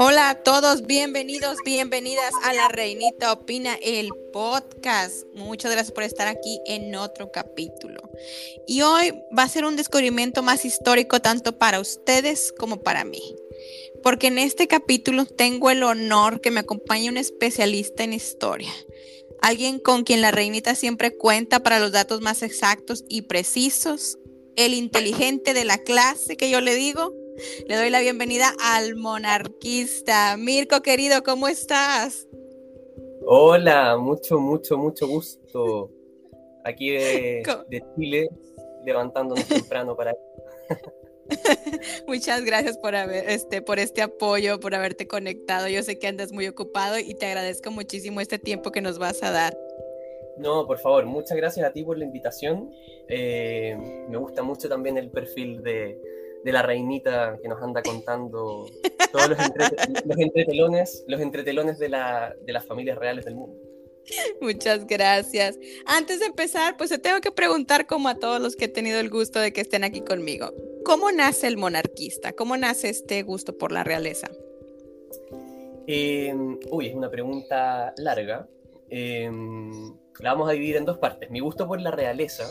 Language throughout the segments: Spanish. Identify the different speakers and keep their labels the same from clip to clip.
Speaker 1: Hola a todos, bienvenidos, bienvenidas a La Reinita Opina, el podcast. Muchas gracias por estar aquí en otro capítulo. Y hoy va a ser un descubrimiento más histórico tanto para ustedes como para mí. Porque en este capítulo tengo el honor que me acompañe un especialista en historia. Alguien con quien la reinita siempre cuenta para los datos más exactos y precisos. El inteligente de la clase que yo le digo, le doy la bienvenida al monarquista. Mirko, querido, ¿cómo estás?
Speaker 2: Hola, mucho, mucho, mucho gusto. Aquí de, Chile, levantándonos temprano para...
Speaker 1: Muchas gracias por haber, este, por este apoyo, por haberte conectado. Yo sé que andas muy ocupado y te agradezco muchísimo este tiempo que nos vas a dar.
Speaker 2: No, por favor, muchas gracias a ti por la invitación. Eh, me gusta mucho también el perfil de, de la reinita que nos anda contando todos los, entretelones, los entretelones de, la, de las familias reales del mundo.
Speaker 1: Muchas gracias. Antes de empezar, pues te tengo que preguntar, como a todos los que he tenido el gusto de que estén aquí conmigo, ¿cómo nace el monarquista? ¿Cómo nace este gusto por la realeza?
Speaker 2: Em, uy, es una pregunta larga. Em, la vamos a dividir en dos partes. Mi gusto por la realeza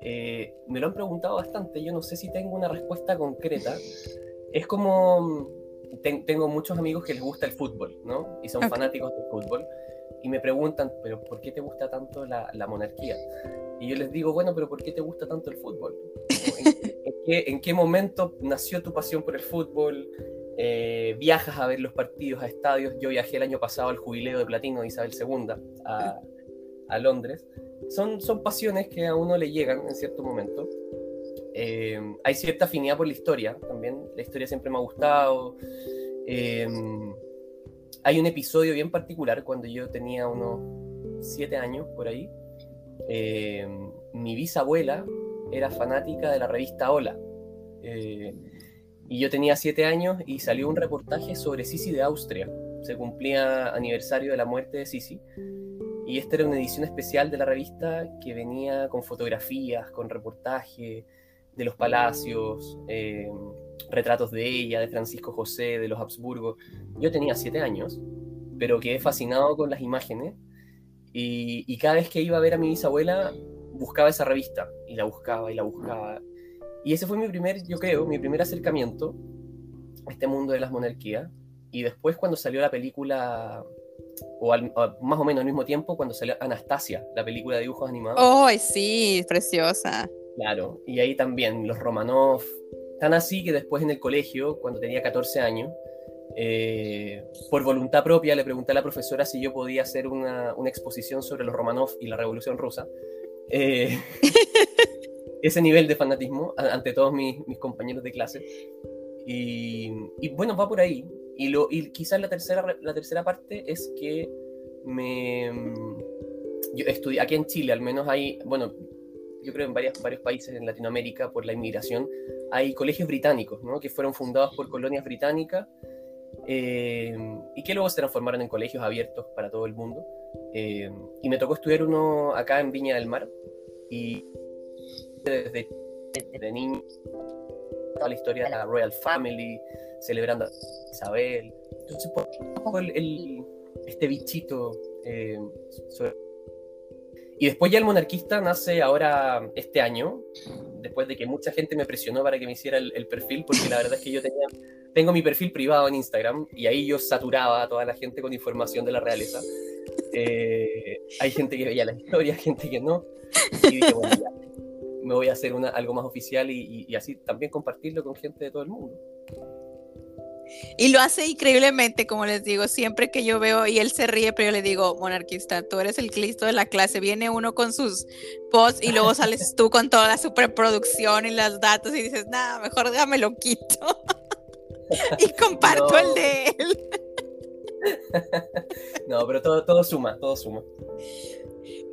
Speaker 2: eh, me lo han preguntado bastante, yo no sé si tengo una respuesta concreta. Es como, tengo muchos amigos que les gusta el fútbol, ¿no? Y son fanáticos del fútbol. Y me preguntan, pero ¿por qué te gusta tanto la, monarquía? Y yo les digo, bueno, pero ¿por qué te gusta tanto el fútbol? ¿En, qué, momento nació tu pasión por el fútbol? Eh, viajas a ver los partidos, a estadios. Yo viajé el año pasado al jubileo de platino de Isabel II a, a Londres son, son pasiones que a uno le llegan en cierto momento. Eh, hay cierta afinidad por la historia también. La historia siempre me ha gustado. Eh, hay un episodio bien particular cuando yo tenía unos siete años por ahí. Eh, mi bisabuela era fanática de la revista Hola. y yo tenía siete años y salió un reportaje sobre Sisi de Austria. Se cumplía aniversario de la muerte de Sisi. Y esta era una edición especial de la revista que venía con fotografías, con reportaje de los palacios, eh, retratos de ella, de Francisco José, de los Habsburgo. Yo tenía siete años, pero quedé fascinado con las imágenes y, y, cada vez que iba a ver a mi bisabuela buscaba esa revista y la buscaba y la buscaba. Y ese fue mi primer, yo creo, mi primer acercamiento a este mundo de las monarquías. Y después cuando salió la película o, más o menos al mismo tiempo cuando salió Anastasia, la película de dibujos animados.
Speaker 1: ¡Ay, sí! Preciosa.
Speaker 2: Claro, y ahí también los Romanov, tan así que después en el colegio, cuando tenía 14 años, eh, por voluntad propia le pregunté a la profesora si yo podía hacer una, una exposición sobre los Romanov y la Revolución Rusa. Eh, ese nivel de fanatismo ante todos mis, mis compañeros de clase. Y, y, bueno, va por ahí. Y, lo, y quizás la tercera, la tercera parte es que me... Yo estudié, aquí en Chile al menos hay, bueno, yo creo en varios, varios países en Latinoamérica por la inmigración, hay colegios británicos, ¿no? que fueron fundados por colonias británicas eh, y que luego se transformaron en colegios abiertos para todo el mundo. Eh, y me tocó estudiar uno acá en Viña del Mar y desde, desde niño toda la historia de la Royal Family, celebrando a Isabel. Entonces, por el, este bichito eh, Y después ya el monarquista nace ahora este año, después de que mucha gente me presionó para que me hiciera el, perfil, porque la verdad es que yo tenía, tengo mi perfil privado en Instagram y ahí yo saturaba a toda la gente con información de la realeza. Eh, hay gente que veía la historia, gente que no. Y dije, bueno, ya, me voy a hacer una, algo más oficial y, así también compartirlo con gente de todo el mundo.
Speaker 1: Y lo hace increíblemente, como les digo, siempre que yo veo y él se ríe, pero yo le digo, monarquista, tú eres el Cristo de la clase. Viene uno con sus posts y luego sales tú con toda la superproducción y los datos y dices, nada, mejor déjame lo quito. y comparto el de él.
Speaker 2: no, pero todo, todo suma, todo suma.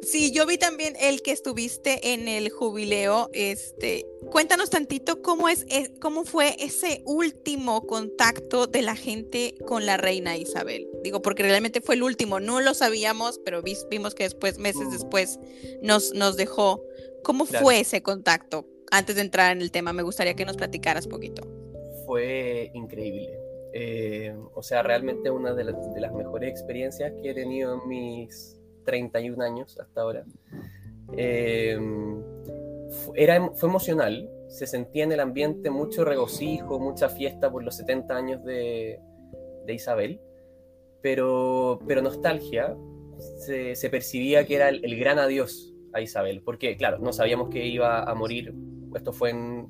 Speaker 1: Sí, yo vi también el que estuviste en el jubileo. Este, cuéntanos tantito cómo es, eh, cómo fue ese último contacto de la gente con la reina Isabel. Digo, porque realmente fue el último, no lo sabíamos, pero vimos que después, meses después, nos, nos dejó. ¿Cómo fue ese contacto? Antes de entrar en el tema, me gustaría que nos platicaras poquito.
Speaker 2: Fue increíble. Eh, o sea, realmente una de, de, las mejores experiencias que he tenido en mis 31 años hasta ahora. Eh, era, fue emocional, se sentía en el ambiente mucho regocijo, mucha fiesta por los 70 años de, de Isabel, pero, pero nostalgia, se, se percibía que era el, el, gran adiós a Isabel, porque claro, no sabíamos que iba a morir, esto fue en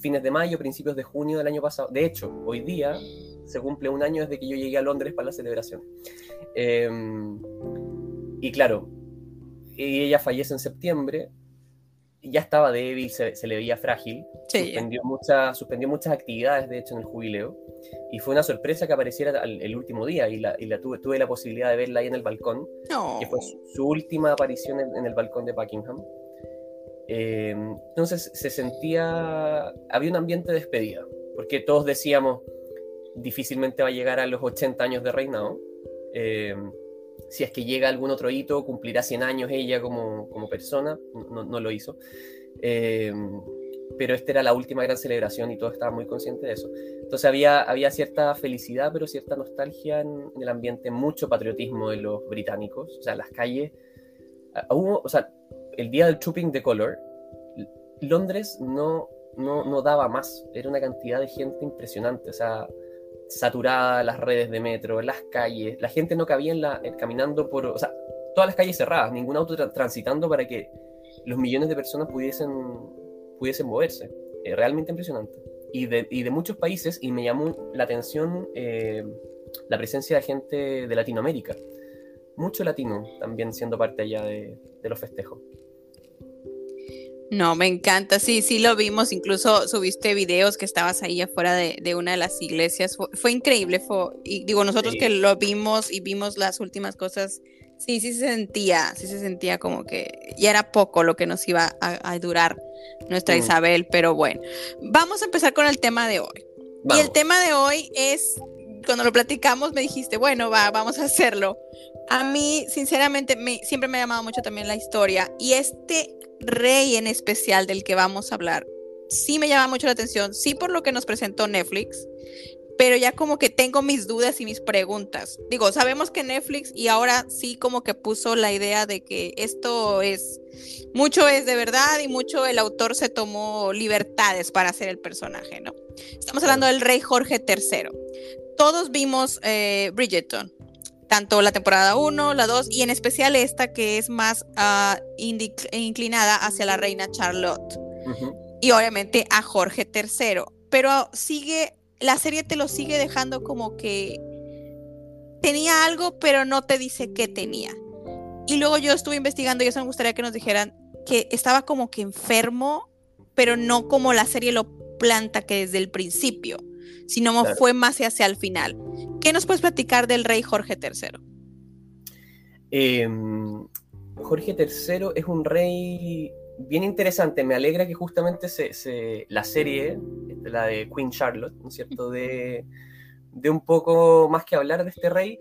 Speaker 2: fines de mayo, principios de junio del año pasado, de hecho, hoy día se cumple un año desde que yo llegué a Londres para la celebración. Eh, y claro, ella fallece en septiembre, ya estaba débil, se, se le veía frágil,
Speaker 1: Sí.
Speaker 2: suspendió, mucha, suspendió muchas actividades, de hecho, en el jubileo, y fue una sorpresa que apareciera el, el último día, y, la, y la tuve, tuve, la posibilidad de verla ahí en el balcón,
Speaker 1: No.
Speaker 2: que fue su, su última aparición en, en, el balcón de Buckingham. Eh, entonces se sentía, había un ambiente de despedida, porque todos decíamos, difícilmente va a llegar a los 80 años de reinado. Eh, si es que llega algún otro hito, cumplirá 100 años ella como, como persona, no, no, lo hizo. Eh, pero esta era la última gran celebración y todos estaban muy conscientes de eso. Entonces había, había cierta felicidad, pero cierta nostalgia en, el ambiente, mucho patriotismo de los británicos. O sea, las calles, hubo, o sea, el día del Trooping the Color, Londres no, no, no daba más, era una cantidad de gente impresionante, o sea, saturada las redes de metro, las calles, la gente no cabía en la, caminando por, o sea, todas las calles cerradas, ningún auto tra transitando para que los millones de personas pudiesen, pudiesen moverse. Eh, realmente impresionante. Y de, y de, muchos países, y me llamó la atención eh, la presencia de gente de Latinoamérica. Mucho latino también siendo parte allá de, de los festejos.
Speaker 1: No, me encanta, sí, sí lo vimos, incluso subiste videos que estabas ahí afuera de, de una de las iglesias, fue, fue increíble, fue, y digo, nosotros sí. que lo vimos y vimos las últimas cosas, sí, sí se sentía, sí se sentía como que ya era poco lo que nos iba a, a durar nuestra mm. Isabel, pero bueno, vamos a empezar con el tema de hoy. Vamos. Y el tema de hoy es, cuando lo platicamos me dijiste, bueno, va, vamos a hacerlo. A mí, sinceramente, me, siempre me ha llamado mucho también la historia y este rey en especial del que vamos a hablar, sí me llama mucho la atención, sí por lo que nos presentó Netflix, pero ya como que tengo mis dudas y mis preguntas. Digo, sabemos que Netflix y ahora sí como que puso la idea de que esto es, mucho es de verdad y mucho el autor se tomó libertades para hacer el personaje, ¿no? Estamos hablando del rey Jorge III. Todos vimos eh, Bridgerton, tanto la temporada 1, la 2 y en especial esta que es más uh, inclinada hacia la reina Charlotte uh -huh. y obviamente a Jorge III. Pero sigue, la serie te lo sigue dejando como que tenía algo, pero no te dice qué tenía. Y luego yo estuve investigando y eso me gustaría que nos dijeran que estaba como que enfermo, pero no como la serie lo planta que desde el principio, sino claro. fue más hacia el final. ¿Qué nos puedes platicar del rey Jorge III?
Speaker 2: Eh, Jorge III es un rey bien interesante. Me alegra que justamente se, la serie, la de Queen Charlotte, ¿no es cierto?, de, de, un poco más que hablar de este rey,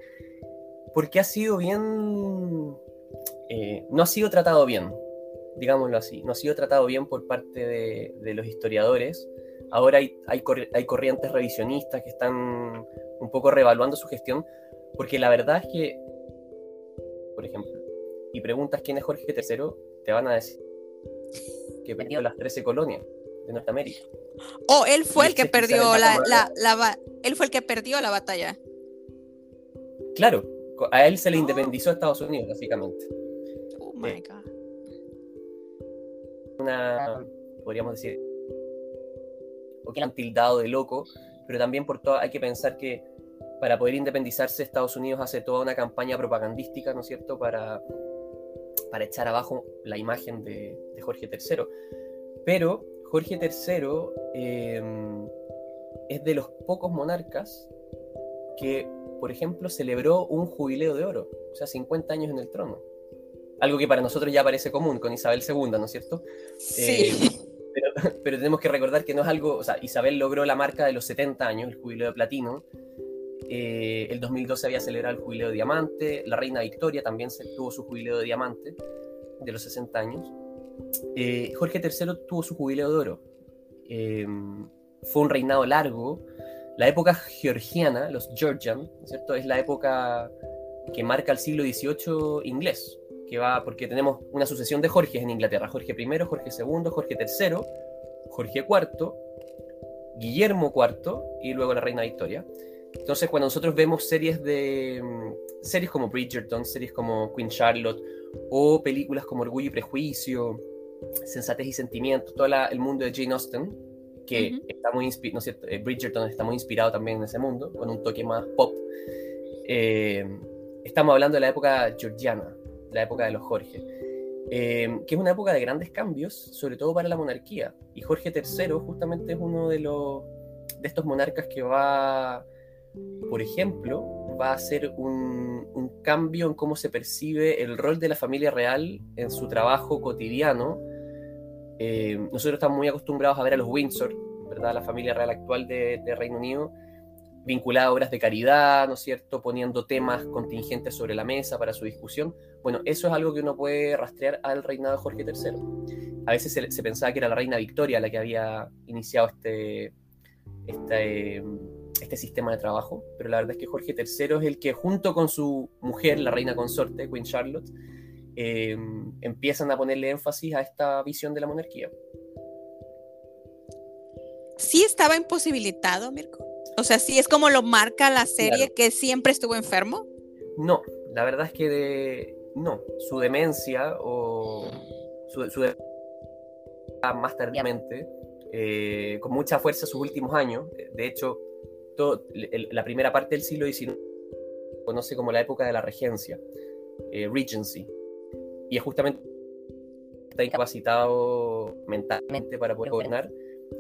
Speaker 2: porque ha sido bien. Eh, no ha sido tratado bien, digámoslo así. No ha sido tratado bien por parte de los historiadores. Ahora hay, hay, hay corrientes revisionistas que están un poco revaluando su gestión, porque la verdad es que, por ejemplo, y preguntas quién es Jorge III, te van a decir que perdió las 13 colonias de Norteamérica.
Speaker 1: Oh, él fue el que perdió la, la, la, la, él fue el que perdió la batalla.
Speaker 2: Claro, a él se le independizó Estados Unidos, básicamente.
Speaker 1: Oh my eh, god.
Speaker 2: Una, podríamos decir, o que han tildado de loco, pero también por todo hay que pensar que para poder independizarse Estados Unidos hace toda una campaña propagandística, ¿no es cierto?, para, para echar abajo la imagen de, de Jorge III. Pero Jorge III eh, es de los pocos monarcas que, por ejemplo, celebró un jubileo de oro, o sea, 50 años en el trono. Algo que para nosotros ya parece común con Isabel II, ¿no es cierto?
Speaker 1: Sí.
Speaker 2: Eh, pero, tenemos que recordar que no es algo, o sea, Isabel logró la marca de los 70 años, el jubileo de platino. Eh, el 2012 había celebrado el jubileo de diamante. La reina Victoria también tuvo su jubileo de diamante de los 60 años. Eh, Jorge III tuvo su jubileo de oro. Eh, fue un reinado largo. La época georgiana, los Georgian, ¿cierto? Es la época que marca el siglo XVIII inglés, que va porque tenemos una sucesión de Jorges en Inglaterra, Jorge I, Jorge II, Jorge III, Jorge IV, Guillermo IV y luego la reina Victoria. Entonces, cuando nosotros vemos series de mm, series como Bridgerton, series como Queen Charlotte o películas como Orgullo y Prejuicio, Sensatez y Sentimiento, todo el mundo de Jane Austen, que está muy inspirado, ¿no eh, Bridgerton está muy inspirado también en ese mundo, con un toque más pop. Eh, estamos hablando de la época georgiana, la época de los Jorge, eh, que es una época de grandes cambios, sobre todo para la monarquía. Y Jorge III justamente es uno de los de estos monarcas que va, por ejemplo, va a hacer un, un cambio en cómo se percibe el rol de la familia real en su trabajo cotidiano eh, nosotros estamos muy acostumbrados a ver a los Windsor, ¿verdad? La familia real actual de, Reino Unido, vinculada a obras de caridad, ¿no es cierto? Poniendo temas contingentes sobre la mesa para su discusión. Bueno, eso es algo que uno puede rastrear al reinado de Jorge III. A veces se, pensaba que era la reina Victoria la que había iniciado este, este, este sistema de trabajo, pero la verdad es que Jorge III es el que junto con su mujer, la reina consorte, Queen Charlotte, Em, empiezan a ponerle énfasis a esta visión de la monarquía.
Speaker 1: ¿Sí estaba imposibilitado, Mirko? O sea, sí es como lo marca la serie que siempre estuvo enfermo.
Speaker 2: No, la verdad es que no. Su demencia o su, demencia más tardíamente, eh, con mucha fuerza sus últimos años. De hecho, la primera parte del siglo XIX conoce como la época de la regencia, eh, Regency, y es justamente está incapacitado mentalmente para poder gobernar.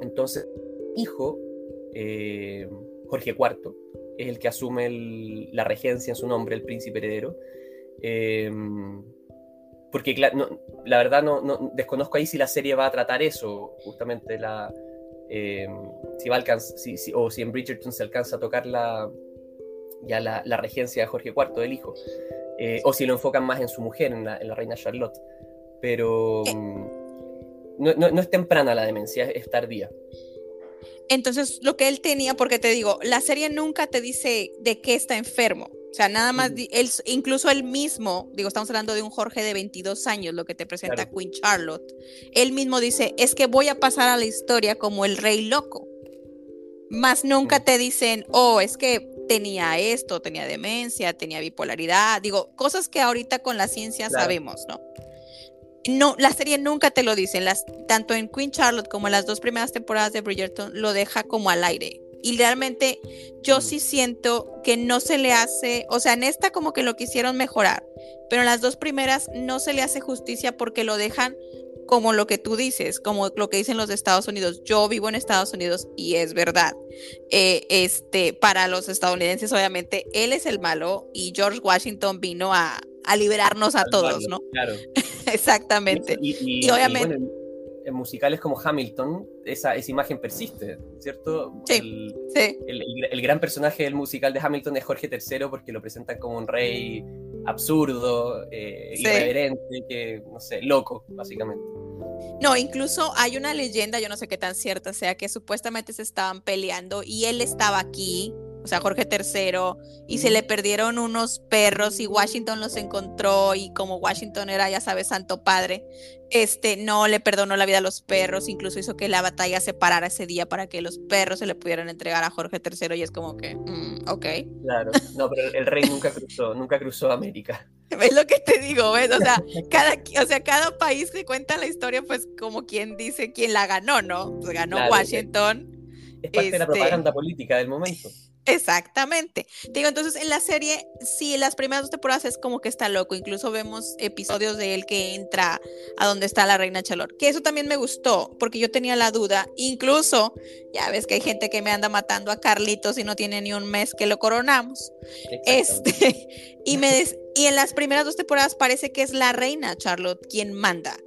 Speaker 2: Entonces, hijo, eh, Jorge IV, es el que asume la regencia en su nombre, el príncipe heredero. Eh, porque la verdad no, desconozco ahí si la serie va a tratar eso, justamente la, eh, si va a si, o si en Bridgerton se alcanza a tocar la, ya la, la regencia de Jorge IV, del hijo. Eh, o si lo enfocan más en su mujer, en la, reina Charlotte. Pero mm, no, es temprana la demencia, es tardía.
Speaker 1: Entonces, lo que él tenía, porque te digo, la serie nunca te dice de qué está enfermo. O sea, nada más, él, incluso él mismo, digo, estamos hablando de un Jorge de 22 años, lo que te presenta Queen Charlotte. Él mismo dice, es que voy a pasar a la historia como el rey loco. Más nunca te dicen, oh, es que tenía esto, tenía demencia, tenía bipolaridad, digo, cosas que ahorita con la ciencia sabemos, ¿no? No, la serie nunca te lo dice, las, tanto en Queen Charlotte como en las dos primeras temporadas de Bridgerton lo deja como al aire. Y realmente yo sí siento que no se le hace, o sea, en esta como que lo quisieron mejorar, pero en las dos primeras no se le hace justicia porque lo dejan como lo que tú dices, como lo que dicen los de Estados Unidos. Yo vivo en Estados Unidos y es verdad. Eh, este, para los estadounidenses, obviamente, él es el malo y George Washington vino a, liberarnos a todos, ¿no? Claro. Exactamente.
Speaker 2: Y, obviamente. en musicales como Hamilton, esa, esa imagen persiste, ¿cierto?
Speaker 1: Sí,
Speaker 2: el,
Speaker 1: sí.
Speaker 2: El, gran personaje del musical de Hamilton es Jorge III porque lo presentan como un rey absurdo, eh, irreverente, que, no sé, loco, básicamente.
Speaker 1: No, incluso hay una leyenda, yo no sé qué tan cierta sea, que supuestamente se estaban peleando y él estaba aquí o sea, Jorge III, y se le perdieron unos perros y Washington los encontró y como Washington era, ya sabes, santo padre, este, no le perdonó la vida a los perros, incluso hizo que la batalla se parara ese día para que los perros se le pudieran entregar a Jorge III y es como que, mm, ok.
Speaker 2: Claro, no, pero el rey nunca cruzó, nunca cruzó América.
Speaker 1: ¿Ves lo que te digo? ¿Ves? O sea, cada, o sea, cada país que cuenta la historia, pues como quien dice quién la ganó, ¿no? Pues ganó Washington.
Speaker 2: Es, parte de la este propaganda política del momento.
Speaker 1: Exactamente. digo, entonces en la serie, sí, las primeras dos temporadas es como que está loco. Incluso vemos episodios de él que entra a donde está la reina Chalor. Que eso también me gustó, porque yo tenía la duda. Incluso, ya ves que hay gente que me anda matando a Carlitos y no tiene ni un mes que lo coronamos. Este, y, me y en las primeras dos temporadas parece que es la reina Charlotte quien manda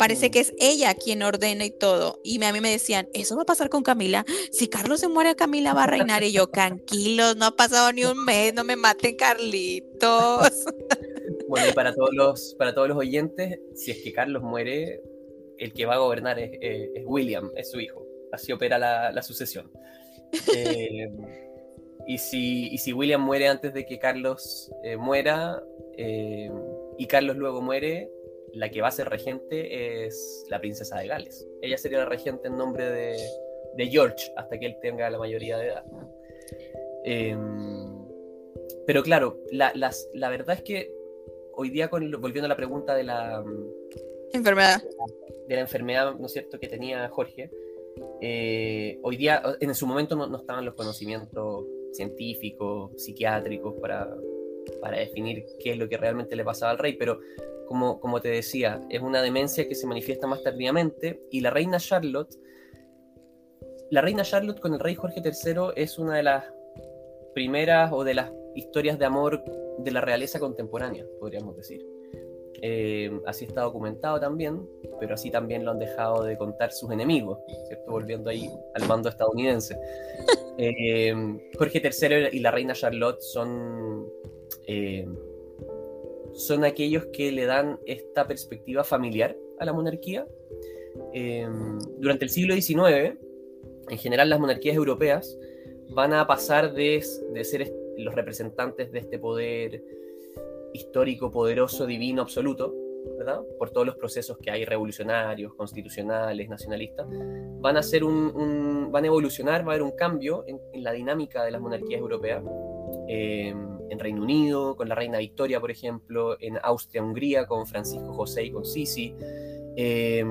Speaker 1: parece que es ella quien ordena y todo. Y a mí me decían, eso va a pasar con Camila. Si Carlos se muere, Camila va a reinar. Y yo, tranquilos, no ha pasado ni un mes, no me maten, Carlitos.
Speaker 2: Bueno, y para todos los, para todos los oyentes, si es que Carlos muere, el que va a gobernar es, William, es su hijo. Así opera la, sucesión. Eh, y, si, y si William muere antes de que Carlos eh, muera eh, y Carlos luego muere, la que va a ser regente es la princesa de Gales. Ella sería la regente en nombre de, de George hasta que él tenga la mayoría de edad. Em, pero claro, la, la, verdad es que hoy día, con, volviendo a la pregunta de la
Speaker 1: enfermedad,
Speaker 2: de la enfermedad, ¿no es cierto?, que tenía Jorge, eh, hoy día, en su momento no, estaban los conocimientos científicos, psiquiátricos para, para definir qué es lo que realmente le pasaba al rey, pero como, como te decía, es una demencia que se manifiesta más tardíamente y la reina Charlotte, la reina Charlotte con el rey Jorge III es una de las primeras o de las historias de amor de la realeza contemporánea, podríamos decir. Eh, así está documentado también, pero así también lo han dejado de contar sus enemigos, ¿cierto? Volviendo ahí al mando estadounidense. Eh, Jorge III y la reina Charlotte son, eh, son aquellos que le dan esta perspectiva familiar a la monarquía. durante el siglo XIX, en general las monarquías europeas van a pasar de, de ser los representantes de este poder histórico, poderoso, divino, absoluto, ¿verdad? Por todos los procesos que hay revolucionarios, constitucionales, nacionalistas, van a ser un, van a evolucionar, va a haber un cambio en, la dinámica de las monarquías europeas. Eh, en Reino Unido, con la reina Victoria, por ejemplo, en Austria-Hungría, con Francisco José y con Sisi. Eh,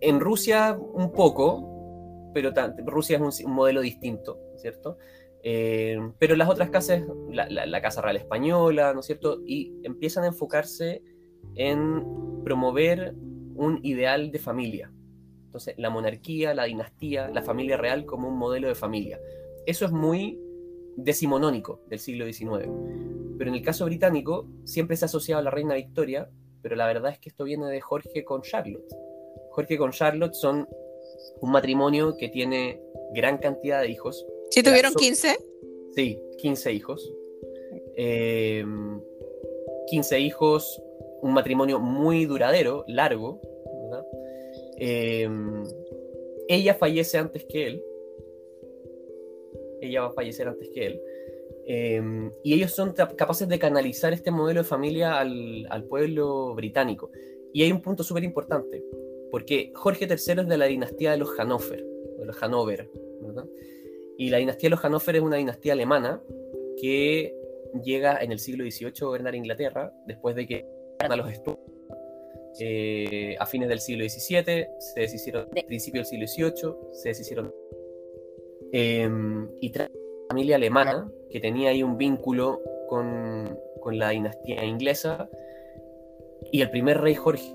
Speaker 2: en Rusia, un poco, pero Rusia es un, modelo distinto, ¿cierto? Eh, pero las otras casas, la, Casa Real Española, ¿no es cierto? Y empiezan a enfocarse en promover un ideal de familia. Entonces, la monarquía, la dinastía, la familia real como un modelo de familia. Eso es muy decimonónico del siglo XIX. Pero en el caso británico, siempre se ha asociado a la reina Victoria, pero la verdad es que esto viene de Jorge con Charlotte. Jorge con Charlotte son un matrimonio que tiene gran cantidad de hijos,
Speaker 1: ¿Sí tuvieron 15?
Speaker 2: Sí, 15 hijos. 15 em, hijos, un matrimonio muy duradero, largo. Em, ella fallece antes que él. Ella va a fallecer antes que él. Em, y ellos son capaces de canalizar este modelo de familia al, al pueblo británico. Y hay un punto súper importante, porque Jorge III es de la dinastía de los Hannover, de los Hanover, ¿verdad? Y la dinastía de los Hannover es una dinastía alemana que llega en el siglo XVIII a gobernar Inglaterra, después de que a los eh, a fines del siglo XVII, se deshicieron a principios del siglo XVIII, se deshicieron. Em, y trae una familia alemana que tenía ahí un vínculo con, con la dinastía inglesa. Y el primer rey Jorge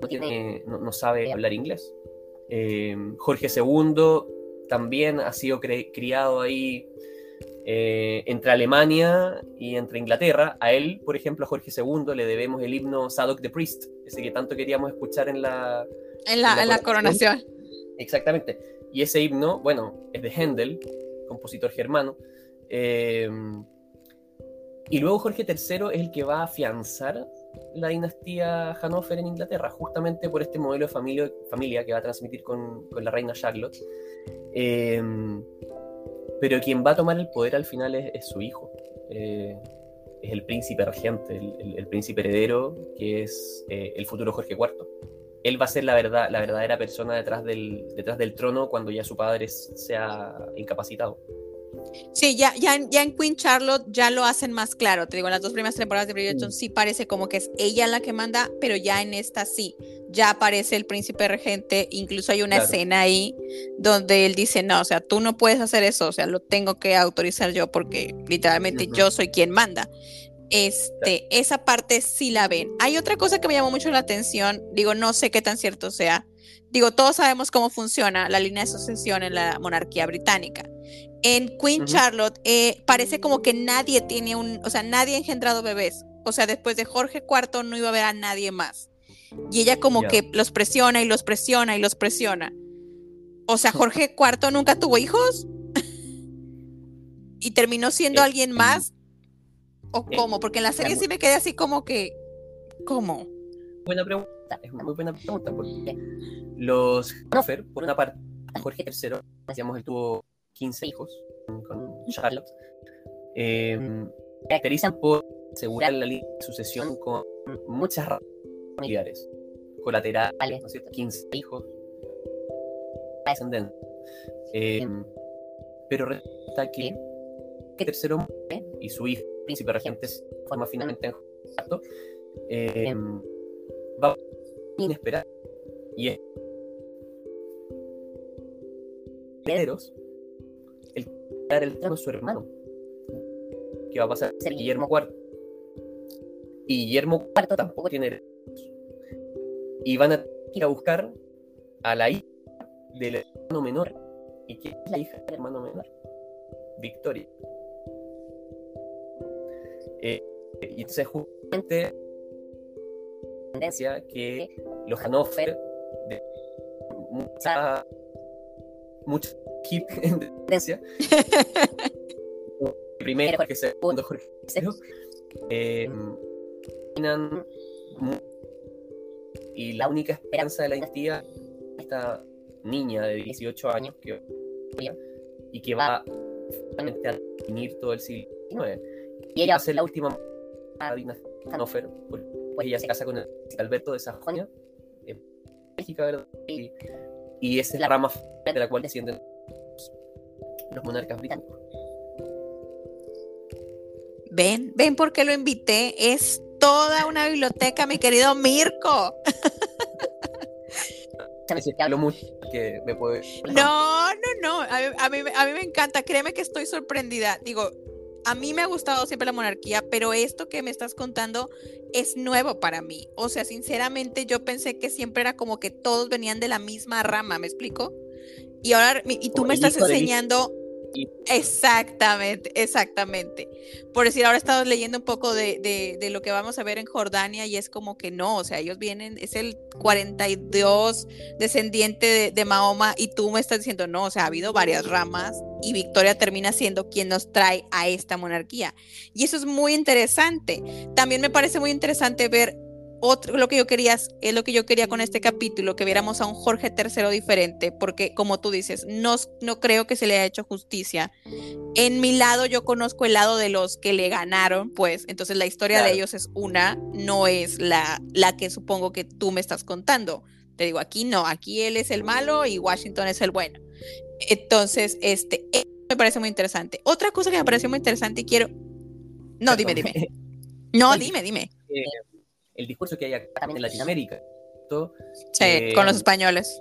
Speaker 2: no, tiene, no, sabe hablar inglés. Em, Jorge II también ha sido criado ahí eh, entre Alemania y entre Inglaterra. A él, por ejemplo, a Jorge II, le debemos el himno Sadok the Priest, ese que tanto queríamos escuchar en la,
Speaker 1: en la, coronación.
Speaker 2: Exactamente. Y ese himno, bueno, es de Händel, compositor germano. Eh, y luego Jorge III es el que va a afianzar la dinastía Hannover en Inglaterra, justamente por este modelo de familia, que va a transmitir con, con la reina Charlotte. Em, pero quien va a tomar el poder al final es, su hijo. Eh, es el príncipe regente, el, príncipe heredero, que es eh, el futuro Jorge IV. Él va a ser la, verdad, la verdadera persona detrás del, detrás del trono cuando ya su padre sea incapacitado.
Speaker 1: Sí, ya, ya, ya en Queen Charlotte ya lo hacen más claro. Te digo, en las dos primeras temporadas de Bridgerton mm. sí parece como que es ella la que manda, pero ya en esta sí, ya aparece el príncipe regente. Incluso hay una escena ahí donde él dice, no, o sea, tú no puedes hacer eso, o sea, lo tengo que autorizar yo porque literalmente yo soy quien manda. Este, esa parte sí la ven. Hay otra cosa que me llamó mucho la atención, digo, no sé qué tan cierto sea. Digo, todos sabemos cómo funciona la línea de sucesión en la monarquía británica en Queen Charlotte eh, parece como que nadie tiene un, o sea, nadie ha engendrado bebés. O sea, después de Jorge IV no iba a haber a nadie más. Y ella como que los presiona y los presiona y los presiona. O sea, Jorge IV nunca tuvo hijos. y terminó siendo eh, alguien más. ¿O eh, cómo? Porque en la serie sí me quedé así como que. ¿Cómo?
Speaker 2: Buena pregunta. Es muy buena pregunta. Porque los Hannover, por una parte, Jorge III, decíamos, él tuvo 15 hijos con Charlotte, eh, caracterizan por asegurar la línea de sucesión con muchas ramas familiares, colaterales, ¿no es cierto? 15 hijos, descendencia. Eh, pero resulta que tercero muere y su hijo, príncipe regente, se forma finalmente en eh, va inesperado y es el dar el trono a su hermano que va a pasar a ser Guillermo IV y Guillermo IV tampoco tiene herederos y van a ir a buscar a la hija del hermano menor y que es la hija del hermano menor Victoria eh, y entonces justamente tendencia que los Hannover de mucha mucho hip en tendencia primero que segundo Jorge eh, y la única esperanza de la dinastía esta niña de 18 años que y que va a definir todo el siglo XIX y ella va a ser la última dinastía Hannover porque pues ella se casa con Alberto de Sajonia, en México, ¿verdad? Y, y, esa es la rama de la cual descienden los monarcas británicos.
Speaker 1: Ven, ven por qué lo invité. Es toda una biblioteca, mi querido Mirko.
Speaker 2: hablo mucho que me puede...
Speaker 1: No, no, no. A a, mí, a mí me encanta. Créeme que estoy sorprendida. Digo, a mí me ha gustado siempre la monarquía, pero esto que me estás contando es nuevo para mí. O sea, sinceramente yo pensé que siempre era como que todos venían de la misma rama, ¿me explico? Y ahora, y tú me estás enseñando Exactamente, exactamente. Por decir, ahora estamos leyendo un poco de, lo que vamos a ver en Jordania y es como que no, o sea, ellos vienen, es el 42 descendiente de, Mahoma y tú me estás diciendo, no, o sea, ha habido varias ramas y Victoria termina siendo quien nos trae a esta monarquía. Y eso es muy interesante. También me parece muy interesante ver otro, lo que yo quería, es lo que yo quería con este capítulo, que viéramos a un Jorge III diferente, porque como tú dices, no, no creo que se le haya hecho justicia. En mi lado yo conozco el lado de los que le ganaron, pues, entonces la historia de ellos es una, no es la, la que supongo que tú me estás contando. Te digo, aquí no, aquí él es el malo y Washington es el bueno. Entonces, este, me parece muy interesante. Otra cosa que me pareció muy interesante y quiero... No, dime, dime. No, dime, dime.
Speaker 2: El discurso que hay acá también en Latinoamérica.
Speaker 1: Sí, eh, con los españoles.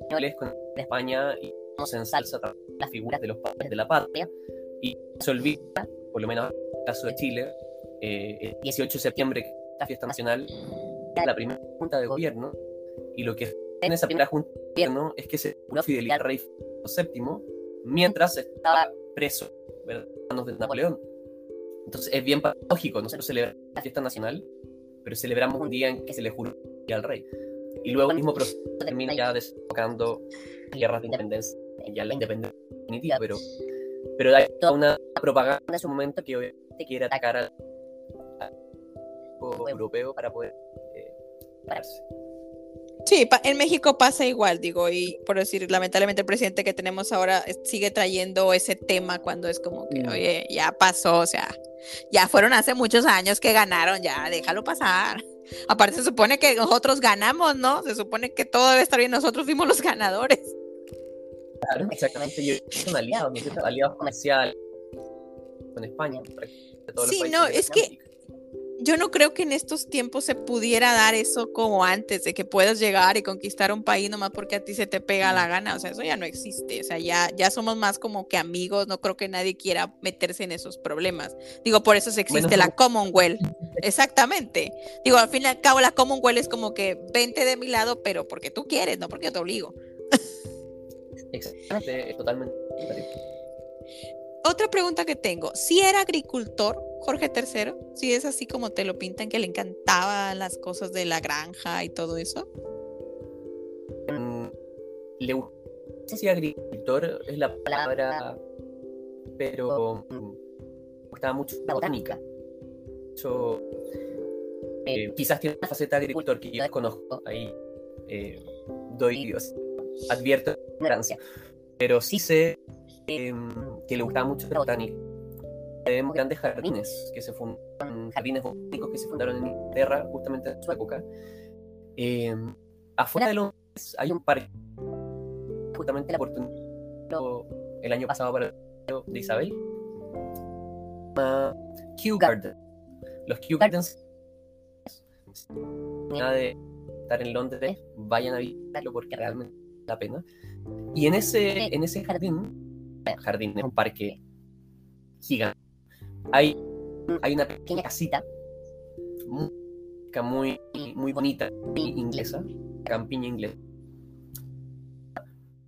Speaker 2: Españoles con España y se ensalza las figuras de los padres de la patria y se olvida, por lo menos en el caso de Chile, eh, el 18 de septiembre, la fiesta nacional, la primera junta de gobierno y lo que en esa primera junta de gobierno es que se una fidelidad al rey VII mientras estaba preso en manos de Napoleón. Entonces es bien paradójico, nosotros celebramos la fiesta nacional pero celebramos un día en que se le juró al rey. Y luego el mismo proceso termina ya desembocando guerras de independencia, ya la independencia definitiva, pero, pero hay toda una propaganda en ese momento que obviamente quiere atacar al, europeo para poder eh.
Speaker 1: Sí, en México pasa igual, digo, y por decir, lamentablemente el presidente que tenemos ahora sigue trayendo ese tema cuando es como que, mm. oye, ya pasó, o sea, ya fueron hace muchos años que ganaron, ya déjalo pasar. Aparte se supone que nosotros ganamos, ¿no? Se supone que todo debe estar bien, nosotros fuimos los ganadores.
Speaker 2: Claro, exactamente. Yo soy aliado, aliado, aliado comercial con España.
Speaker 1: sí, no, es que yo no creo que en estos tiempos se pudiera dar eso como antes, de que puedas llegar y conquistar un país nomás porque a ti se te pega la gana. O sea, eso ya no existe. O sea, ya, ya somos más como que amigos. No creo que nadie quiera meterse en esos problemas. Digo, por eso se existe la Commonwealth. Exactamente. Digo, al fin y al cabo, la Commonwealth es como que vente de mi lado, pero porque tú quieres, no porque yo te obligo.
Speaker 2: Exactamente, totalmente.
Speaker 1: Otra pregunta que tengo, si era agricultor Jorge III, si es así como te lo pintan, que le encantaban las cosas de la granja y todo eso.
Speaker 2: Mm, le no agricultor es la palabra, pero mm, gustaba mucho la botánica. Eh, quizás tiene una faceta de agricultor que yo desconozco. Ahí eh, doy, advierto ignorancia. Pero sí sé em, que le gustaba mucho la botánica. Tenemos grandes jardines que se fundaron, jardines botánicos que se fundaron en Inglaterra justamente en su época. Em, afuera de Londres hay un parque, justamente la oportunidad el año pasado para el de Isabel, Kew Garden. Los Kew Gardens, nada de estar en Londres, vayan a visitarlo porque realmente vale la pena. Y en ese, en ese jardín, jardín es un parque gigante, hay, hay una pequeña casita muy, muy bonita, inglesa, campiña inglesa.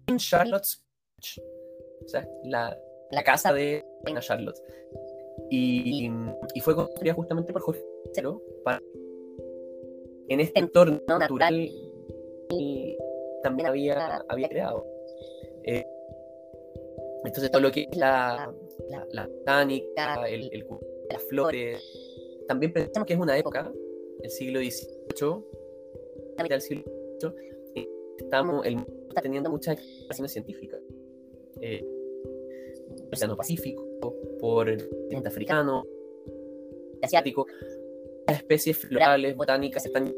Speaker 2: En Charlotte's o sea, la, la casa de Reina Charlotte. Y, y, fue construida justamente por Jorge para en este entorno natural y también había, había creado. Eh, entonces todo lo que es la, la, la botánica, el, el, las flores, también pensamos que es una época, el siglo XVIII, la mitad del siglo XVIII, estamos, el mundo está teniendo muchas exploraciones científicas. Eh, el Océano Pacífico, por el continente africano, asiático, las especies florales, botánicas están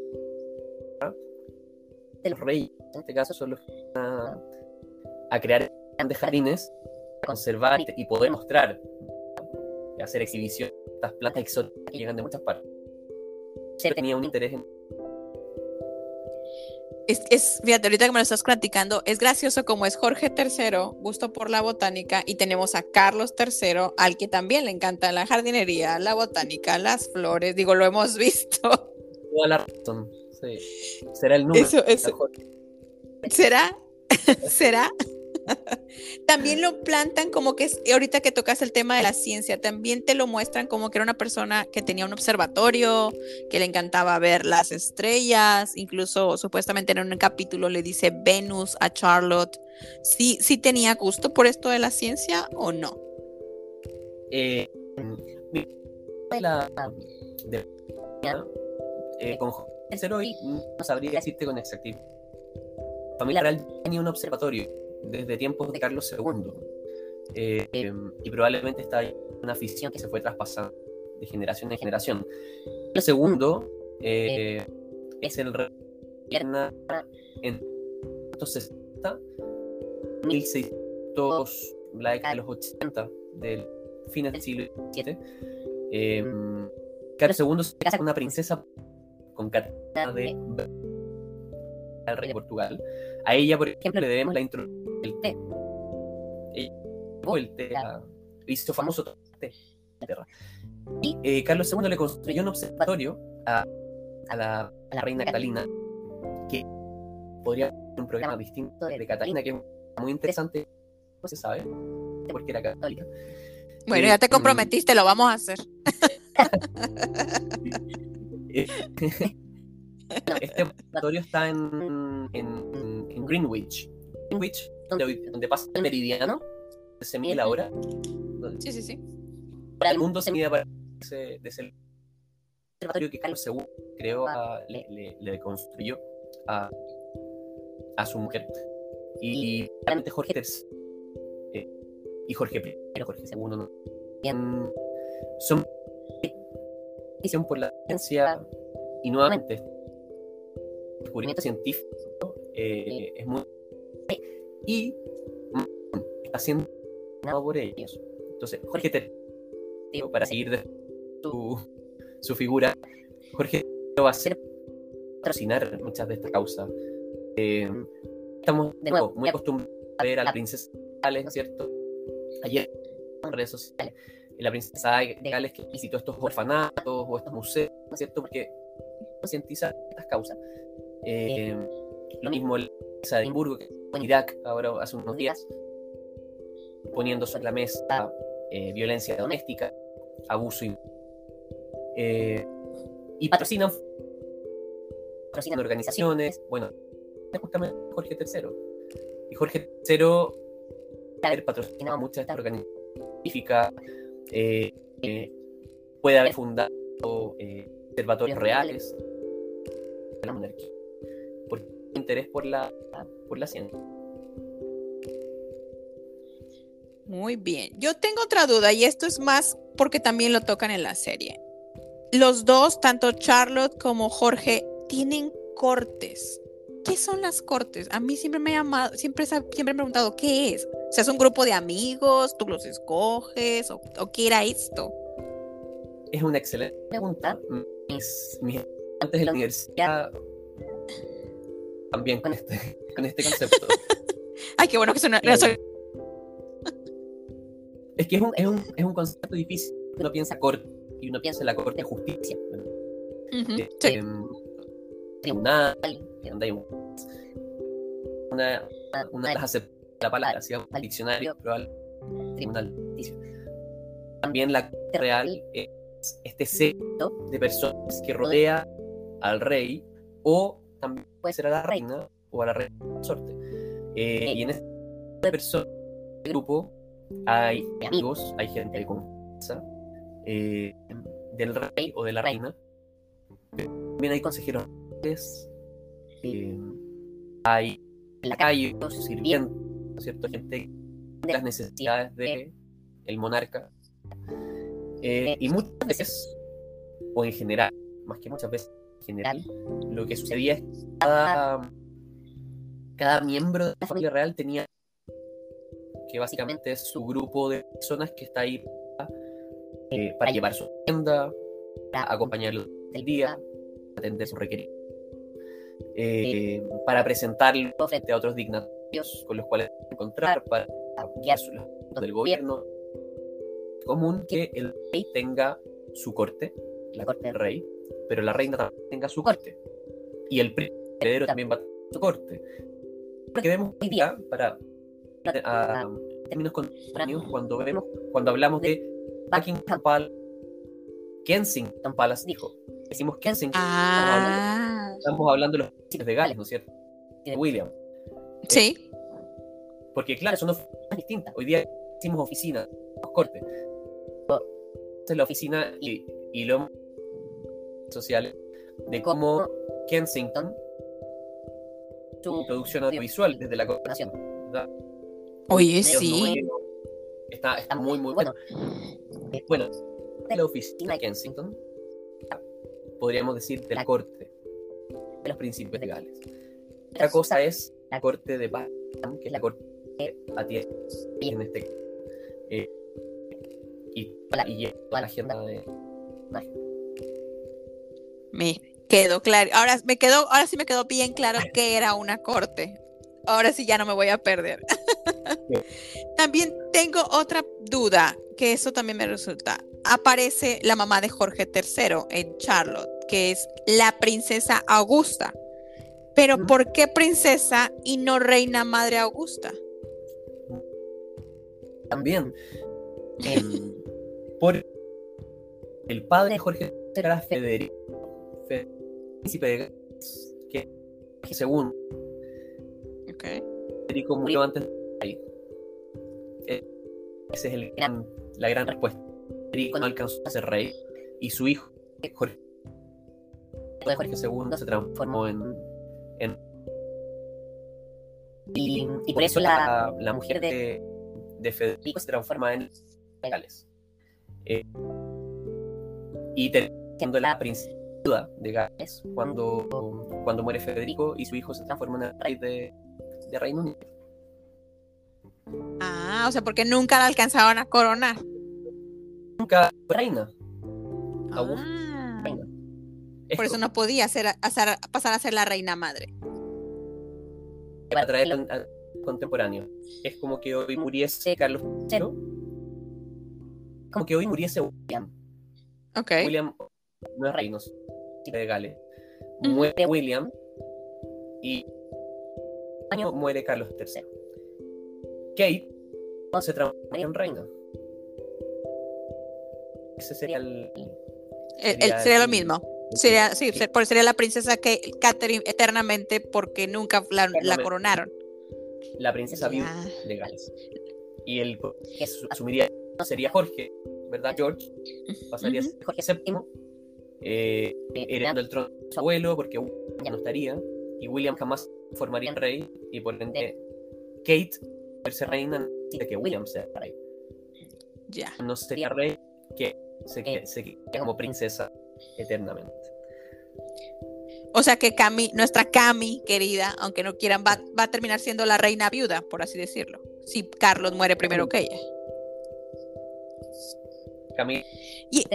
Speaker 2: de los reyes, en este caso, son los que van a, crear grandes jardines, conservar y, poder mostrar, y hacer exhibición de estas plantas exóticas que llegan de muchas partes. Se tenía un interés en
Speaker 1: es, es, fíjate, ahorita que me lo estás platicando, es gracioso como es Jorge III, gusto por la botánica, y tenemos a Carlos III, al que también le encanta la jardinería, la botánica, las flores, digo, lo hemos visto.
Speaker 2: Toda la razón, sí. Será el número.
Speaker 1: Eso, eso. ¿Será? ¿Será? también lo plantan como que es, ahorita que tocas el tema de la ciencia, también te lo muestran como que era una persona que tenía un observatorio, que le encantaba ver las estrellas, incluso supuestamente en un capítulo le dice Venus a Charlotte. ¿Sí, sí tenía gusto por esto de la ciencia o no?
Speaker 2: Eh, la, de, eh, con no sabría decirte con exactitud. Familia Real tenía un observatorio desde tiempos de Carlos II. Eh, y probablemente está una afición que se fue traspasando de generación en generación. El segundo eh, es el rey en 1660, 1600, la década de los 80, del fines del siglo XVII. Eh, Carlos II se casa con una princesa con Catalina de al rey de Portugal. A ella, por ejemplo, le debemos la introducción del té. El té, hizo famoso té Y eh, Carlos II le construyó un observatorio a, a, la, a la, reina Catalina, que podría ser un programa distinto de Catalina, que es muy interesante, no se sabe, porque era católica.
Speaker 1: Bueno, ya te eh, comprometiste, lo vamos a hacer.
Speaker 2: Eh, este observatorio está en, en, Greenwich. Greenwich, donde, pasa el meridiano, se mide la hora.
Speaker 1: Sí, sí, sí.
Speaker 2: El mundo se mide para ese, de ese observatorio que Carlos II creó, le, le, construyó a, a su mujer. Y realmente Jorge III eh, y Jorge I, Jorge II, ¿no? son por la ciencia y nuevamente descubrimiento científico eh, es muy... Y está siendo por ellos. Entonces, Jorge para seguir de su, su figura, Jorge va a ser patrocinar muchas de estas causas. Eh, estamos de nuevo muy acostumbrados a ver a la princesa Gales, ¿cierto? Ayer en redes sociales, la princesa Gales que visitó estos orfanatos o estos museos, ¿cierto? Porque concientiza estas causas. Eh, lo mismo el de Edimburgo, que en Irak, ahora hace unos días, poniendo sobre la mesa eh, violencia doméstica, abuso y, eh, y patrocinan, patrocinan organizaciones. Bueno, justamente Jorge III. Y Jorge III haber patrocinado muchas de estas organizaciones científicas, puede haber fundado observatorios reales de la monarquía interés por la, por la ciencia.
Speaker 1: Muy bien. Yo tengo otra duda y esto es más porque también lo tocan en la serie. Los dos, tanto Charlotte como Jorge, tienen cortes. ¿Qué son las cortes? A mí siempre me ha llamado, siempre, siempre me he preguntado, ¿qué es? O sea, ¿es un grupo de amigos? ¿Tú los escoges? ¿O, qué era esto?
Speaker 2: Es una excelente pregunta. Mis, mis estudiantes de la universidad también con este, con este concepto.
Speaker 1: Ay, qué bueno que suena.
Speaker 2: Es que es un, es, un, es un concepto difícil. Uno piensa corte y uno piensa en la corte de justicia.
Speaker 1: Eh, sí.
Speaker 2: Em, tribunal, donde hay una, una de las la palabra, si al diccionario, probable, tribunal También la corte real es este secto de personas que rodea al rey o también puede ser a la reina o a la reina sorte. Eh, y en este persona, grupo hay amigos, hay gente de confianza eh, del rey o de la reina. También hay consejeros, eh, hay lacayos, sirvientes, ¿cierto? Gente de las necesidades del el monarca. y muchas veces, o en general, más que muchas veces general, lo que sucedía es que cada, cada miembro de la familia real tenía que básicamente es su grupo de personas que está ahí eh, para llevar su agenda, para acompañarlo el día, atender su requerimiento, eh, para presentarlo frente a otros dignatarios con los cuales encontrar, para guiar su del gobierno. común que el rey. tenga su corte, la corte del rey, pero la reina también tenga su corte. Y el heredero también va a tener su corte. Porque vemos hoy día, para a, términos contemporáneos, cuando vemos, cuando hablamos de Buckingham Palace, Kensington Palace dijo, decimos Kensington,
Speaker 1: ah.
Speaker 2: estamos, hablando, de los principios de Gales, ¿no es cierto? De William.
Speaker 1: Sí.
Speaker 2: Eh, porque claro, son oficinas distintas. Hoy día decimos oficina, cortes. Esta es la oficina y, y lo sociales de cómo Kensington su producción audiovisual desde la corporación.
Speaker 1: Oye, sí.
Speaker 2: está, está muy, muy bueno. Bueno, de la oficina de Kensington, podríamos decir de la corte, de los principios legales. Otra cosa es la corte de paz, que es la corte a tierra, en este eh, y, y la agenda de
Speaker 1: me quedó claro. Ahora me quedó, ahora sí me quedó bien claro que era una corte. Ahora sí ya no me voy a perder. también tengo otra duda, que eso también me resulta. Aparece la mamá de Jorge III en Charlotte, que es la princesa Augusta. Pero ¿por qué princesa y no reina madre Augusta?
Speaker 2: También. Em, por el padre de Jorge era Federico príncipe de Gales, que según
Speaker 1: okay.
Speaker 2: Federico murió antes de ahí. Eh, esa es el gran, la gran respuesta. Federico no alcanzó a ser rey y su hijo, Jorge, Jorge II, se transformó en. en y, y, por eso la, la mujer de, de, Federico se transforma en Gales. Eh, y siendo la princesa de Gales cuando, cuando muere Federico y su hijo se transforma en el rey de, de Reino Unido.
Speaker 1: Ah, o sea, porque nunca la alcanzaban a coronar.
Speaker 2: Nunca reina.
Speaker 1: Ah, Por eso no podía hacer, pasar a ser la reina madre.
Speaker 2: Para traerlo al contemporáneo. Es como que hoy muriese Carlos III. Como que hoy muriese William.
Speaker 1: Okay.
Speaker 2: William no es reino, de Gales. Muere William y año muere Carlos III. Kate se transforma en reina. Ese sería el.
Speaker 1: Sería, lo mismo. Sería, sí, sería la princesa que Catherine eternamente porque nunca la, coronaron.
Speaker 2: La princesa viuda de Gales. Y el que asumiría sería Jorge, ¿verdad? George. Pasaría a ser Jorge VII eh, heredando el trono de su abuelo, porque ya no estaría, y William jamás formaría rey, y por ende Kate, verse reina, que William sea rey.
Speaker 1: Ya.
Speaker 2: No sería rey que se, que, se quede como princesa eternamente.
Speaker 1: O sea que Cami, nuestra Cami querida, aunque no quieran, va, va, a terminar siendo la reina viuda, por así decirlo. Si Carlos muere primero que ella.
Speaker 2: Camila.
Speaker 1: Y,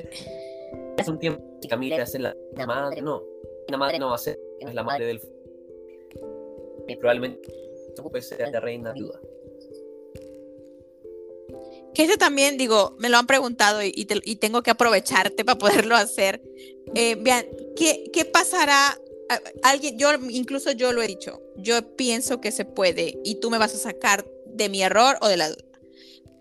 Speaker 2: hace un tiempo, si Camila hace la, la madre, no. La madre no va a ser es la madre del. Y probablemente se ocupe de ser la reina viuda.
Speaker 1: Que ese también, digo, me lo han preguntado y, y, te, y tengo que aprovecharte para poderlo hacer. Eh, vean, ¿qué, ¿qué pasará? Alguien, yo incluso yo lo he dicho, yo pienso que se puede y tú me vas a sacar de mi error o de la duda.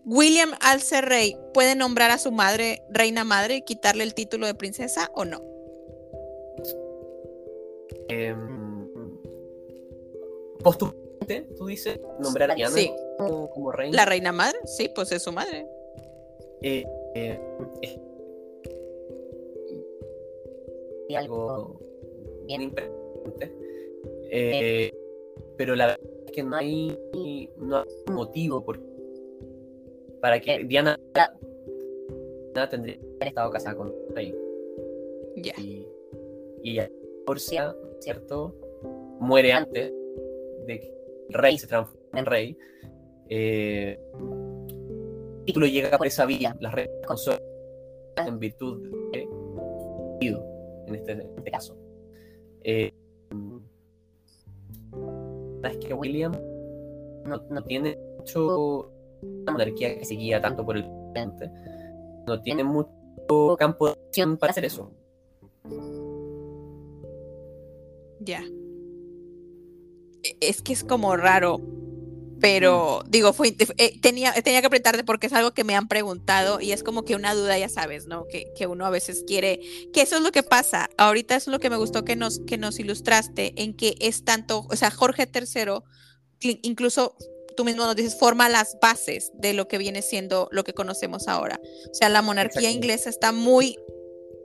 Speaker 1: William, al ser rey, puede nombrar a su madre reina madre y quitarle el título de princesa o no?
Speaker 2: Eh, tú dices, nombrar a Diana
Speaker 1: Sí.
Speaker 2: como, como reina.
Speaker 1: ¿La reina madre? Sí, pues es su madre.
Speaker 2: Eh, eh, es algo bien importante. Eh, pero la verdad es que no hay, no hay motivo por, para que Diana, Diana tendría que haber estado casada con rey.
Speaker 1: Ya.
Speaker 2: Y, y ella, ¿cierto? Muere antes de que el rey se transforme en rey. Eh, el título llega por esa vía, las reinas consortes, en virtud de en este, en este caso. Eh, es que William no, no tiene mucho monarquía que se guía tanto por el presidente, no tiene mucho campo de acción para hacer eso.
Speaker 1: Ya. Es que es como raro, pero digo, fue, eh, tenía, tenía que apretarte porque es algo que me han preguntado y es como que una duda, ya sabes, ¿no? Que, que, uno a veces quiere, que eso es lo que pasa. Ahorita es lo que me gustó que nos, que nos ilustraste, en que es tanto, o sea, Jorge III, incluso tú mismo nos dices, forma las bases de lo que viene siendo lo que conocemos ahora. O sea, la monarquía inglesa está muy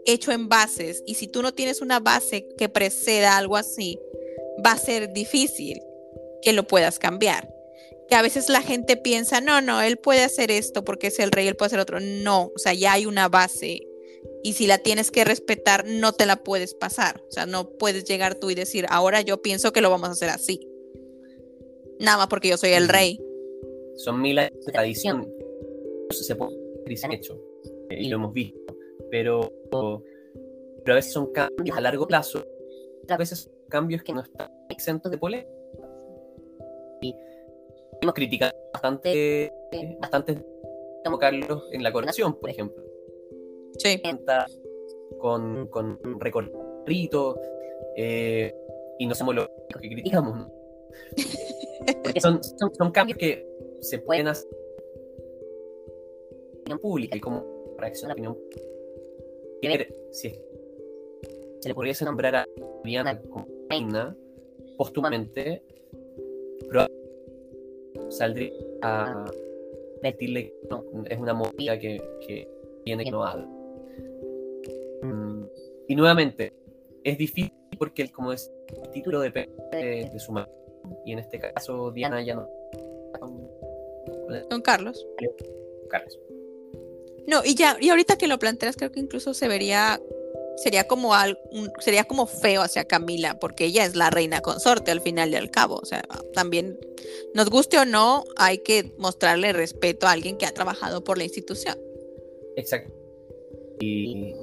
Speaker 1: hecho en bases y si tú no tienes una base que preceda algo así, va a ser difícil que lo puedas cambiar. Que a veces la gente piensa, no, no, él puede hacer esto porque es el rey, él puede hacer otro. No, o sea, ya hay una base y si la tienes que respetar, no te la puedes pasar. O sea, no puedes llegar tú y decir, ahora yo pienso que lo vamos a hacer así. Nada más porque yo soy el rey.
Speaker 2: Son mil años de tradición. Se puede decir hecho. Eh, y lo hemos visto. Pero, pero a veces son cambios a largo plazo. A veces son cambios que no están exentos de polémica. Y hemos criticado bastante, bastante como Carlos en la coronación, por ejemplo.
Speaker 1: Sí.
Speaker 2: Con, con recorrido eh, y no somos los que criticamos. ¿no? Porque son, son, son, cambios que se pueden hacer en opinión pública y como reacción a la opinión pública. Si se le pudiese nombrar a Diana como reina póstumamente, saldría a decirle que no, es una movida que, que tiene que no haga. Y nuevamente, es difícil porque, como es, el título depende de, de su madre y en este caso Diana ya no.
Speaker 1: Con Carlos.
Speaker 2: Carlos.
Speaker 1: No, y ya, y ahorita que lo planteas, creo que incluso se vería, sería como algo, sería como feo hacia Camila, porque ella es la reina consorte al final y al cabo. O sea, también, nos guste o no, hay que mostrarle respeto a alguien que ha trabajado por la institución.
Speaker 2: Exacto. Y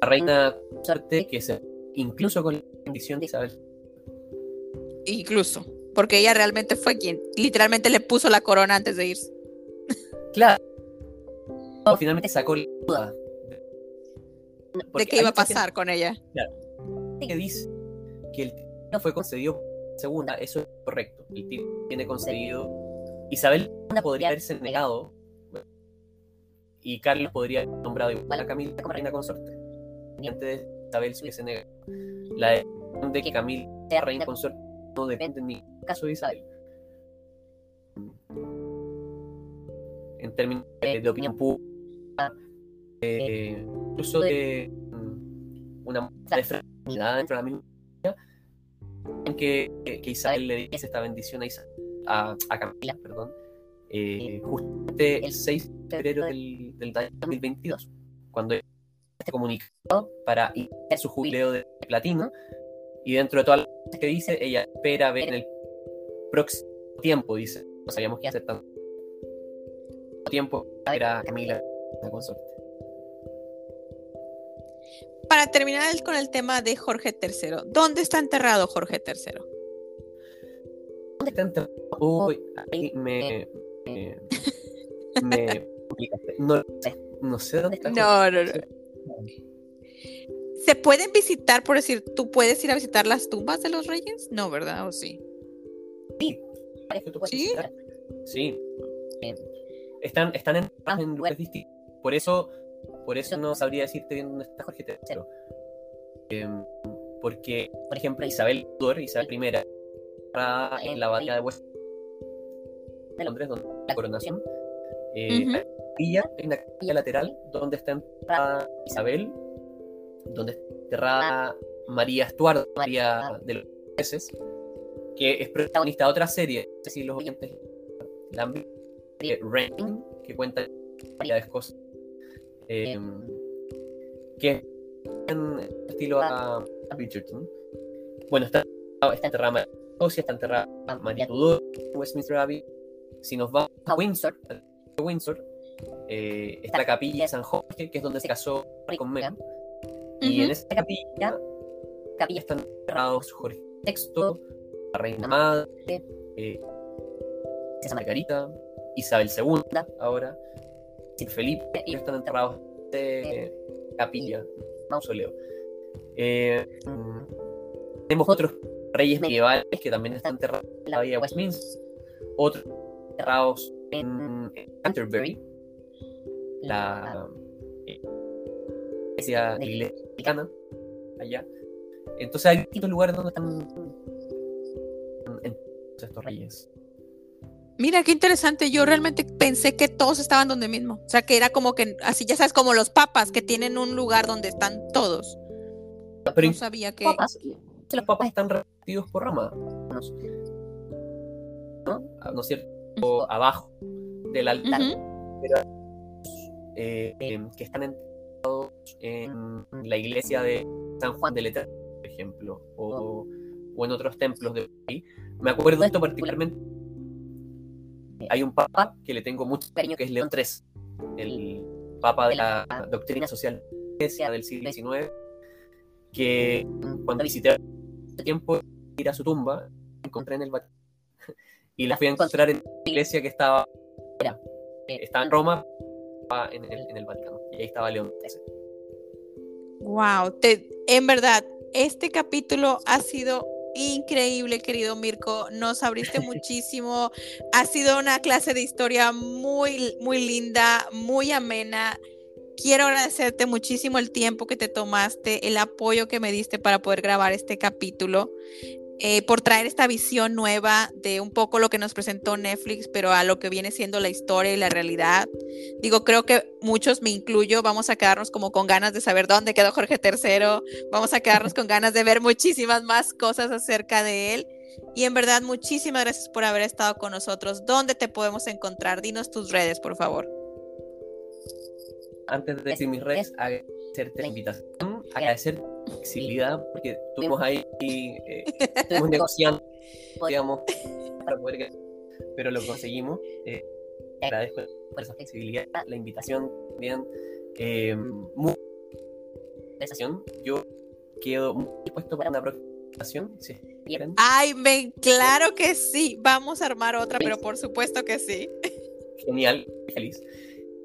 Speaker 2: la reina consorte que se incluso con la bendición de Isabel.
Speaker 1: Incluso porque ella realmente fue quien literalmente le puso la corona antes de irse.
Speaker 2: Claro. No, finalmente sacó la duda.
Speaker 1: ¿De qué iba a pasar con ella?
Speaker 2: Claro. Que dice que el no fue concedido segunda, eso es correcto. El título tiene concedido. Isabel podría haberse negado y Carlos podría haber nombrado igual a Camila como reina consorte. Y antes de Isabel se hubiese negado. La decisión de que Camila sea reina consorte no depende ni caso de Isabel. En términos de, de opinión pública, eh, incluso de una muestra de fraternidad dentro de la misma en que, que, Isabel le diese esta bendición a, Isabel, a, a, Camila, perdón, eh, justamente el 6 de febrero del, del 2022, cuando este comunicado para iniciar su jubileo de platino. Y dentro de todas las cosas que dice, ella espera ver en el próximo tiempo, dice. No sabíamos qué hacer tanto tiempo. Era Camila, la consorte.
Speaker 1: Para terminar con el tema de Jorge III, ¿dónde está enterrado Jorge III?
Speaker 2: ¿Dónde está enterrado? Uy, ahí me. me, me no, no sé dónde está.
Speaker 1: No, no, no. ¿Se pueden visitar, por decir, tú puedes ir a visitar las tumbas de los reyes? No, ¿verdad? ¿O sí?
Speaker 2: Sí.
Speaker 1: ¿Sí?
Speaker 2: Sí. Están, están en, en lugares distintos. Por eso, por eso no sabría decirte bien dónde está Jorge III. Eh, porque, por ejemplo, Isabel Tudor, Isabel I, está en la batalla de Westminster de Londres, donde la coronación. Eh,
Speaker 1: Ujú.
Speaker 2: capilla, hay una capilla lateral donde está enterrada Isabel, donde está enterrada María Estuardo, María de los Meses, que es protagonista de otra serie, no sé si los oyentes la han serie Reign, que cuenta varias cosas, eh, que es en estilo a, a Bridgerton. Bueno, está, está enterrada María Escocia, está enterrada María Tudor, Westminster Abbey. Si nos vamos a Windsor, a Windsor, eh, está la capilla de San Jorge, que es donde se casó con Meghan. Y en esa capilla, capilla están enterrados Jorge VI, la reina madre, eh, Margarita, Isabel II, ahora, Felipe, y están enterrados de capilla, mausoleo. Eh, mm, tenemos otros reyes medievales que también están enterrados en la abadía de Westminster, otros enterrados en, Canterbury, la eh, iglesia iglesia anglicana, allá. Entonces hay distintos lugares donde están estos reyes.
Speaker 1: Mira, qué interesante. Yo realmente pensé que todos estaban donde mismo. O sea, que era como que, así ya sabes, como los papas, que tienen un lugar donde están todos.
Speaker 2: Pero
Speaker 1: No sabía que...
Speaker 2: papas, que los papas están repartidos por ramas. ¿No? ¿No es cierto? Abajo del altar,
Speaker 1: Ujú.
Speaker 2: eh, em, que están enterrados en la iglesia de San Juan del Eterno, por ejemplo, o, o en otros templos de ahí. Me acuerdo de esto particularmente. Hay un papa que le tengo mucho cariño, que es León III, el papa de la doctrina social de la iglesia del siglo XIX, que cuando visité hace tiempo ir a su tumba, la encontré en el Vaticano. Y la fui a encontrar en la iglesia que estaba fuera. Estaba en Roma, estaba en el, en el Vaticano. Y ahí estaba León XIII.
Speaker 1: Wow, te, en verdad, este capítulo ha sido increíble, querido Mirko. Nos abriste muchísimo. Ha sido una clase de historia muy, muy linda, muy amena. Quiero agradecerte muchísimo el tiempo que te tomaste, el apoyo que me diste para poder grabar este capítulo, eh, por traer esta visión nueva de un poco lo que nos presentó Netflix, pero a lo que viene siendo la historia y la realidad. Digo, creo que muchos, me incluyo, vamos a quedarnos como con ganas de saber dónde quedó Jorge III, vamos a quedarnos con ganas de ver muchísimas más cosas acerca de él. Y en verdad, muchísimas gracias por haber estado con nosotros. ¿Dónde te podemos encontrar? Dinos tus redes, por favor.
Speaker 2: Antes de decir mis redes, agradecerte la invitación, agradecer tu flexibilidad, porque estuvimos ahí eh, estuvimos negociando, digamos, para poder que- pero lo conseguimos. Eh, agradezco por esa flexibilidad, la invitación también. Eh, muy. Yo quedo muy dispuesto para una próxima ocasión, quieren.
Speaker 1: Ay, me, claro que sí. Vamos a armar otra, pero por supuesto que sí.
Speaker 2: Genial, feliz.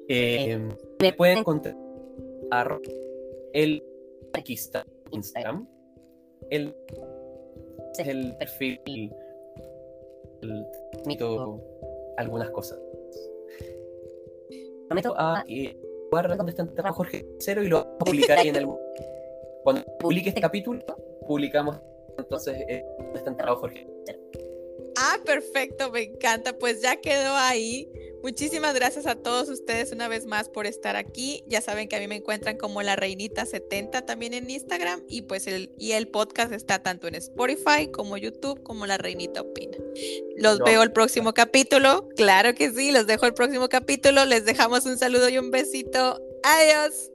Speaker 2: Eh, me pueden encontrar el arquista en Instagram. El, el perfil. El, mito algunas cosas. Prometo a eh, lugar donde está enterrado Jorge Cero y lo vamos a publicar ahí en el. Cuando publique este capítulo, publicamos entonces eh, donde está enterrado Jorge Cero.
Speaker 1: Ah, perfecto, me encanta. Pues ya quedó ahí. Muchísimas gracias a todos ustedes una vez más por estar aquí. Ya saben que a mí me encuentran como la Reinita 70 también en Instagram y pues el, y el podcast está tanto en Spotify como YouTube como la Reinita Opina. Los veo el próximo capítulo. Claro que sí, los dejo el próximo capítulo. Les dejamos un saludo y un besito. Adiós.